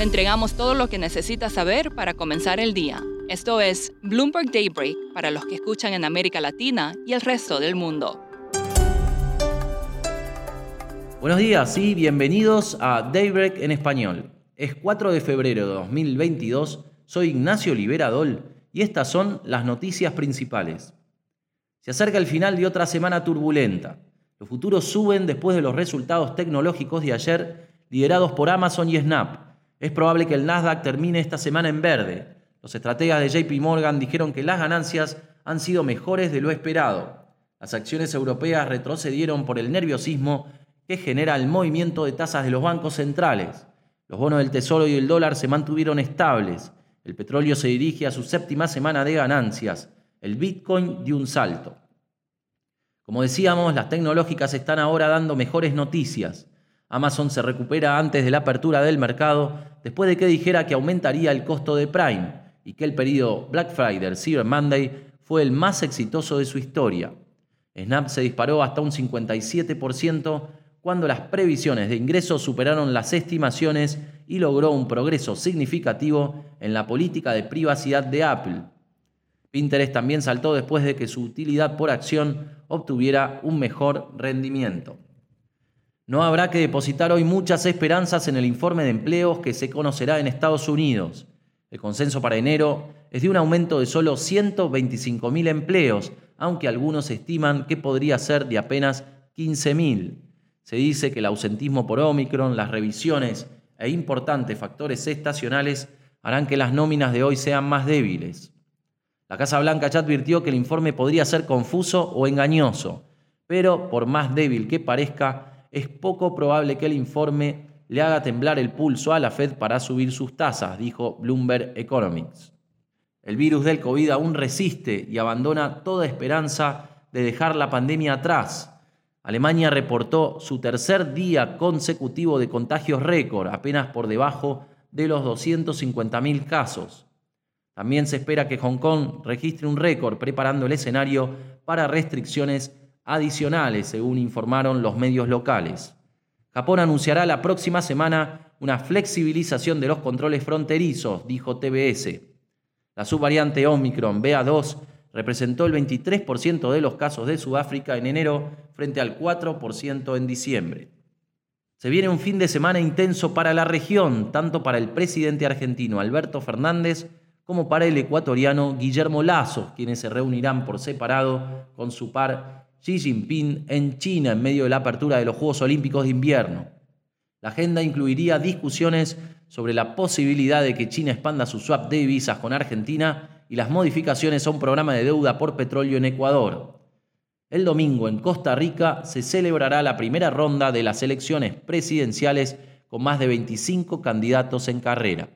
Le entregamos todo lo que necesita saber para comenzar el día. Esto es Bloomberg Daybreak para los que escuchan en América Latina y el resto del mundo. Buenos días y bienvenidos a Daybreak en español. Es 4 de febrero de 2022, soy Ignacio Liberadol y estas son las noticias principales. Se acerca el final de otra semana turbulenta. Los futuros suben después de los resultados tecnológicos de ayer liderados por Amazon y Snap. Es probable que el Nasdaq termine esta semana en verde. Los estrategas de JP Morgan dijeron que las ganancias han sido mejores de lo esperado. Las acciones europeas retrocedieron por el nerviosismo que genera el movimiento de tasas de los bancos centrales. Los bonos del Tesoro y el dólar se mantuvieron estables. El petróleo se dirige a su séptima semana de ganancias. El Bitcoin dio un salto. Como decíamos, las tecnológicas están ahora dando mejores noticias. Amazon se recupera antes de la apertura del mercado después de que dijera que aumentaría el costo de Prime y que el periodo Black Friday Cyber Monday fue el más exitoso de su historia. Snap se disparó hasta un 57% cuando las previsiones de ingresos superaron las estimaciones y logró un progreso significativo en la política de privacidad de Apple. Pinterest también saltó después de que su utilidad por acción obtuviera un mejor rendimiento. No habrá que depositar hoy muchas esperanzas en el informe de empleos que se conocerá en Estados Unidos. El consenso para enero es de un aumento de solo 125.000 empleos, aunque algunos estiman que podría ser de apenas 15.000. Se dice que el ausentismo por Omicron, las revisiones e importantes factores estacionales harán que las nóminas de hoy sean más débiles. La Casa Blanca ya advirtió que el informe podría ser confuso o engañoso, pero por más débil que parezca, es poco probable que el informe le haga temblar el pulso a la Fed para subir sus tasas, dijo Bloomberg Economics. El virus del COVID aún resiste y abandona toda esperanza de dejar la pandemia atrás. Alemania reportó su tercer día consecutivo de contagios récord, apenas por debajo de los 250.000 casos. También se espera que Hong Kong registre un récord preparando el escenario para restricciones adicionales, según informaron los medios locales. Japón anunciará la próxima semana una flexibilización de los controles fronterizos, dijo TBS. La subvariante Omicron BA2 representó el 23% de los casos de Sudáfrica en enero frente al 4% en diciembre. Se viene un fin de semana intenso para la región, tanto para el presidente argentino Alberto Fernández como para el ecuatoriano Guillermo Lazo, quienes se reunirán por separado con su par Xi Jinping en China en medio de la apertura de los Juegos Olímpicos de Invierno. La agenda incluiría discusiones sobre la posibilidad de que China expanda su swap de divisas con Argentina y las modificaciones a un programa de deuda por petróleo en Ecuador. El domingo en Costa Rica se celebrará la primera ronda de las elecciones presidenciales con más de 25 candidatos en carrera.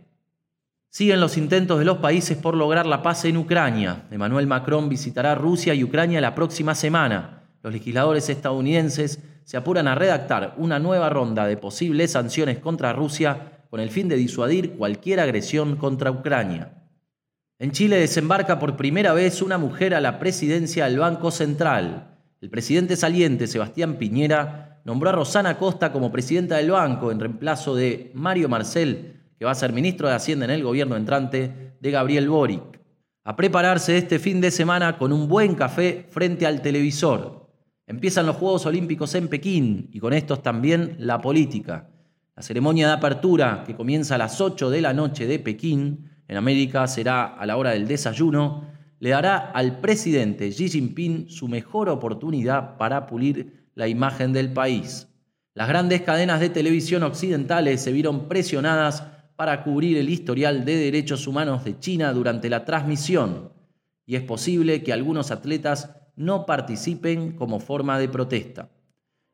Siguen los intentos de los países por lograr la paz en Ucrania. Emmanuel Macron visitará Rusia y Ucrania la próxima semana. Los legisladores estadounidenses se apuran a redactar una nueva ronda de posibles sanciones contra Rusia con el fin de disuadir cualquier agresión contra Ucrania. En Chile desembarca por primera vez una mujer a la presidencia del Banco Central. El presidente saliente, Sebastián Piñera, nombró a Rosana Costa como presidenta del banco en reemplazo de Mario Marcel, que va a ser ministro de Hacienda en el gobierno entrante de Gabriel Boric. A prepararse este fin de semana con un buen café frente al televisor. Empiezan los Juegos Olímpicos en Pekín y con estos también la política. La ceremonia de apertura, que comienza a las 8 de la noche de Pekín, en América será a la hora del desayuno, le dará al presidente Xi Jinping su mejor oportunidad para pulir la imagen del país. Las grandes cadenas de televisión occidentales se vieron presionadas para cubrir el historial de derechos humanos de China durante la transmisión y es posible que algunos atletas no participen como forma de protesta.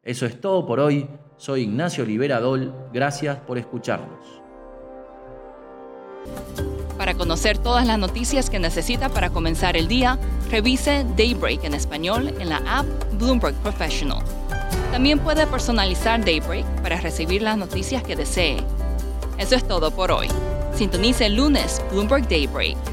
Eso es todo por hoy. Soy Ignacio Liberadol. Gracias por escucharnos. Para conocer todas las noticias que necesita para comenzar el día, revise Daybreak en español en la app Bloomberg Professional. También puede personalizar Daybreak para recibir las noticias que desee eso es todo por hoy. Sintonice el lunes Bloomberg Daybreak